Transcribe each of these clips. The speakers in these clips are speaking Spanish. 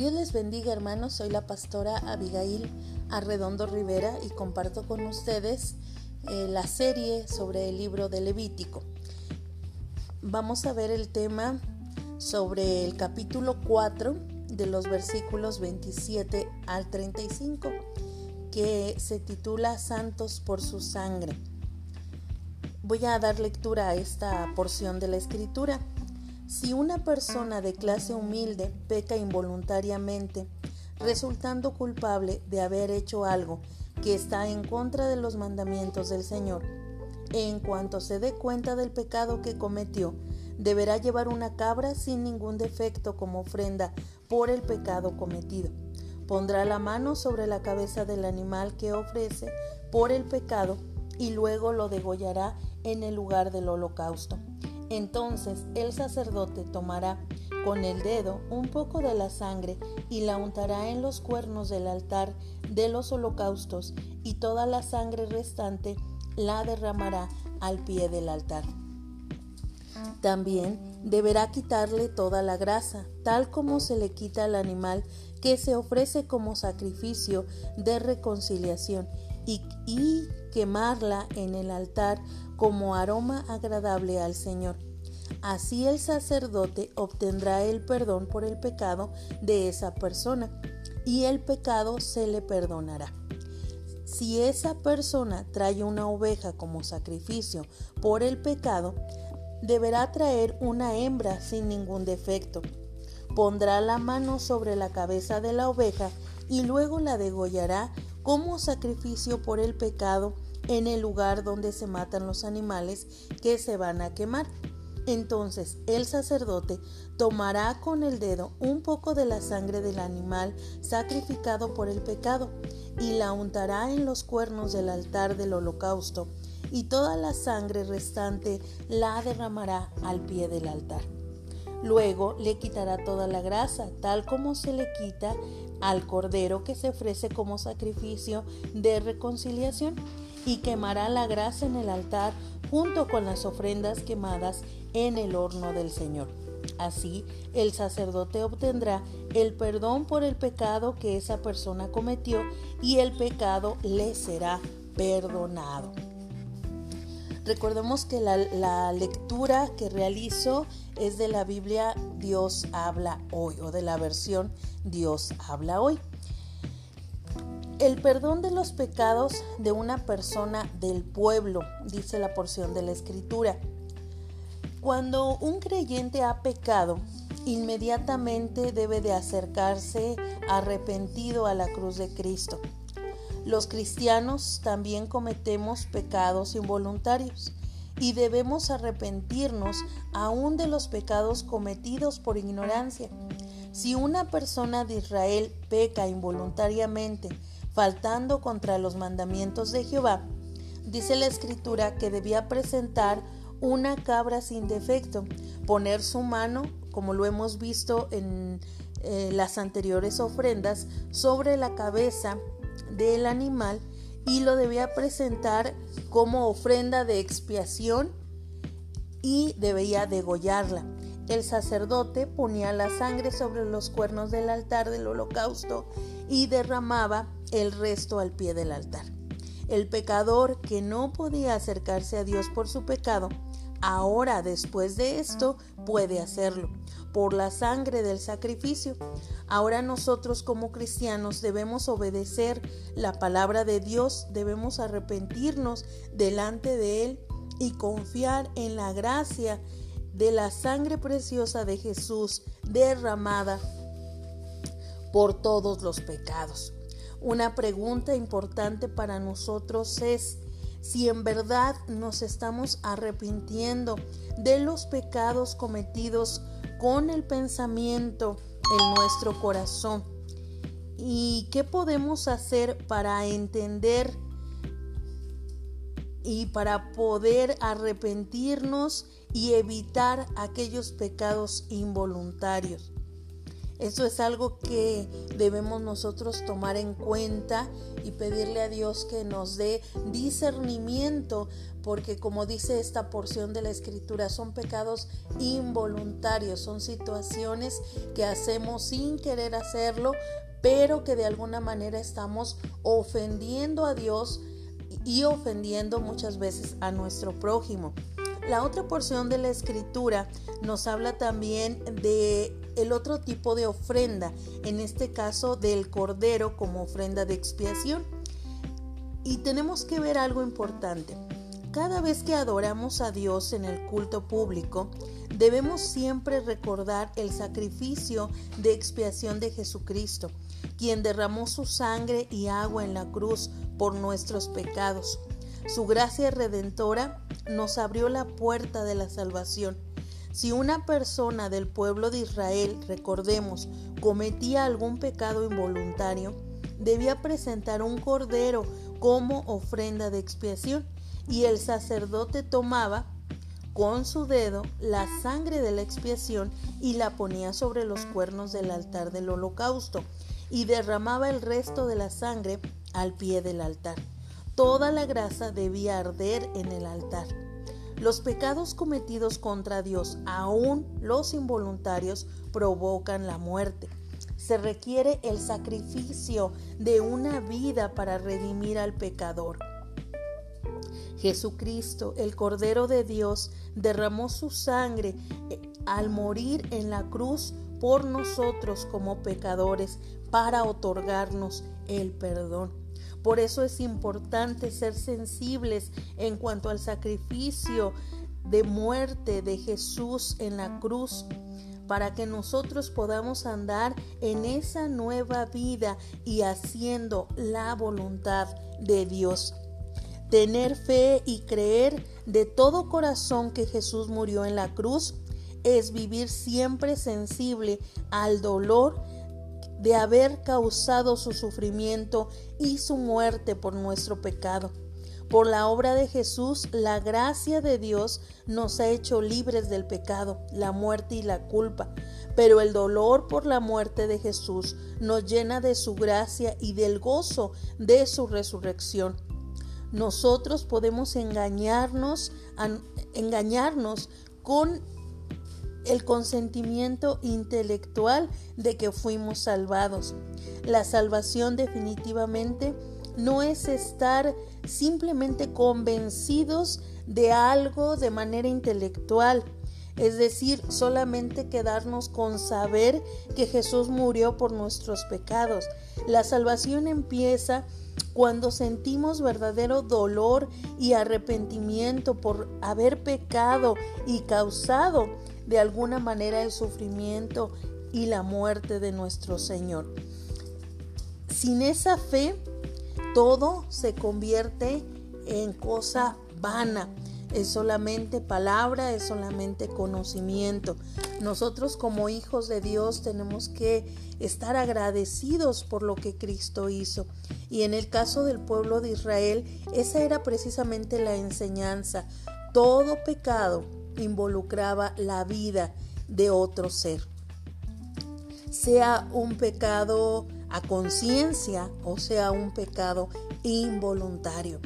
Dios les bendiga hermanos, soy la pastora Abigail Arredondo Rivera y comparto con ustedes eh, la serie sobre el libro de Levítico. Vamos a ver el tema sobre el capítulo 4 de los versículos 27 al 35 que se titula Santos por su sangre. Voy a dar lectura a esta porción de la escritura. Si una persona de clase humilde peca involuntariamente, resultando culpable de haber hecho algo que está en contra de los mandamientos del Señor, en cuanto se dé cuenta del pecado que cometió, deberá llevar una cabra sin ningún defecto como ofrenda por el pecado cometido. Pondrá la mano sobre la cabeza del animal que ofrece por el pecado y luego lo degollará en el lugar del holocausto. Entonces el sacerdote tomará con el dedo un poco de la sangre y la untará en los cuernos del altar de los holocaustos y toda la sangre restante la derramará al pie del altar. También deberá quitarle toda la grasa, tal como se le quita al animal que se ofrece como sacrificio de reconciliación, y, quemarla en el altar como aroma agradable al Señor. Así el sacerdote obtendrá el perdón por el pecado de esa persona y el pecado se le perdonará. Si esa persona trae una oveja como sacrificio por el pecado, deberá traer una hembra sin ningún defecto. Pondrá la mano sobre la cabeza de la oveja y luego la degollará como sacrificio por el pecado en el lugar donde se matan los animales que se van a quemar. Entonces el sacerdote tomará con el dedo un poco de la sangre del animal sacrificado por el pecado y la untará en los cuernos del altar del holocausto y toda la sangre restante la derramará al pie del altar. Luego le quitará toda la grasa, tal como se le quita al cordero que se ofrece como sacrificio de reconciliación y quemará la grasa en el altar junto con las ofrendas quemadas en el horno del Señor. Así el sacerdote obtendrá el perdón por el pecado que esa persona cometió y el pecado le será perdonado. Recordemos que la, la, lectura que realizo es de la Biblia Dios habla hoy o de la versión Dios habla hoy. El perdón de los pecados de una persona del pueblo, dice la porción de la escritura. Cuando un creyente ha pecado, inmediatamente debe de acercarse arrepentido a la cruz de Cristo. Los cristianos también cometemos pecados involuntarios y debemos arrepentirnos aún de los pecados cometidos por ignorancia. Si una persona de Israel peca involuntariamente faltando contra los mandamientos de Jehová, dice la escritura que debía presentar una cabra sin defecto, poner su mano, como lo hemos visto en eh, las anteriores ofrendas, sobre la cabeza del animal y lo debía presentar como ofrenda de expiación y debía degollarla. El sacerdote ponía la sangre sobre los cuernos del altar del holocausto y derramaba el resto al pie del altar. El pecador que no podía acercarse a Dios por su pecado, ahora después de esto puede hacerlo por la sangre del sacrificio. Ahora nosotros como cristianos debemos obedecer la palabra de Dios, debemos arrepentirnos delante de Él y confiar en la gracia de la sangre preciosa de Jesús derramada por todos los pecados. Una pregunta importante para nosotros es si en verdad nos estamos arrepintiendo de los pecados cometidos con el pensamiento en nuestro corazón. ¿Y qué podemos hacer para entender y para poder arrepentirnos y evitar aquellos pecados involuntarios? Eso es algo que debemos nosotros tomar en cuenta y pedirle a Dios que nos dé discernimiento, porque como dice esta porción de la escritura, son pecados involuntarios, son situaciones que hacemos sin querer hacerlo, pero que de alguna manera estamos ofendiendo a Dios y ofendiendo muchas veces a nuestro prójimo. La otra porción de la escritura nos habla también de el otro tipo de ofrenda, en este caso del cordero como ofrenda de expiación. Y tenemos que ver algo importante. Cada vez que adoramos a Dios en el culto público, debemos siempre recordar el sacrificio de expiación de Jesucristo, quien derramó su sangre y agua en la cruz por nuestros pecados. Su gracia redentora nos abrió la puerta de la salvación. Si una persona del pueblo de Israel, recordemos, cometía algún pecado involuntario, debía presentar un cordero como ofrenda de expiación y el sacerdote tomaba con su dedo la sangre de la expiación y la ponía sobre los cuernos del altar del holocausto y derramaba el resto de la sangre al pie del altar. Toda la grasa debía arder en el altar. Los pecados cometidos contra Dios, aún los involuntarios, provocan la muerte. Se requiere el sacrificio de una vida para redimir al pecador. Jesucristo, el Cordero de Dios, derramó su sangre eh, al morir en la cruz por nosotros como pecadores para otorgarnos el perdón. Por eso es importante ser sensibles en cuanto al sacrificio de muerte de Jesús en la cruz para que nosotros podamos andar en esa nueva vida y haciendo la voluntad de Dios. Tener fe y creer de todo corazón que Jesús murió en la cruz es vivir siempre sensible al dolor de haber causado su sufrimiento y su muerte por nuestro pecado. Por la obra de Jesús, la gracia de Dios nos ha hecho libres del pecado, la muerte y la culpa. Pero el dolor por la muerte de Jesús nos llena de su gracia y del gozo de su resurrección. Nosotros podemos engañarnos, engañarnos con el consentimiento intelectual de que fuimos salvados. La salvación definitivamente no es estar simplemente convencidos de algo de manera intelectual, es decir, solamente quedarnos con saber que Jesús murió por nuestros pecados. La salvación empieza cuando sentimos verdadero dolor y arrepentimiento por haber pecado y causado de alguna manera el sufrimiento y la muerte de nuestro Señor. Sin esa fe, todo se convierte en cosa vana. Es solamente palabra, es solamente conocimiento. Nosotros como hijos de Dios tenemos que estar agradecidos por lo que Cristo hizo. Y en el caso del pueblo de Israel, esa era precisamente la enseñanza. Todo pecado involucraba la vida de otro ser. Sea un pecado a conciencia o sea un pecado involuntario.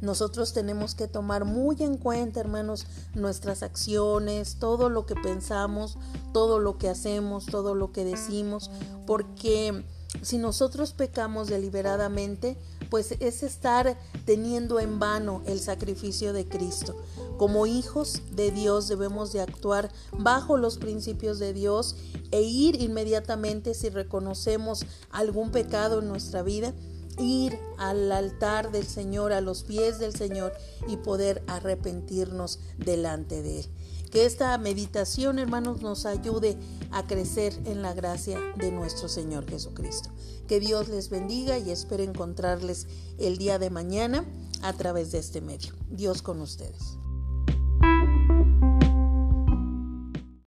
Nosotros tenemos que tomar muy en cuenta, hermanos, nuestras acciones, todo lo que pensamos, todo lo que hacemos, todo lo que decimos, porque si nosotros pecamos deliberadamente, pues es estar teniendo en vano el sacrificio de Cristo. Como hijos de Dios debemos de actuar bajo los principios de Dios e ir inmediatamente si reconocemos algún pecado en nuestra vida, ir al altar del Señor, a los pies del Señor y poder arrepentirnos delante de Él. Que esta meditación, hermanos, nos ayude a crecer en la gracia de nuestro Señor Jesucristo. Que Dios les bendiga y espero encontrarles el día de mañana a través de este medio. Dios con ustedes.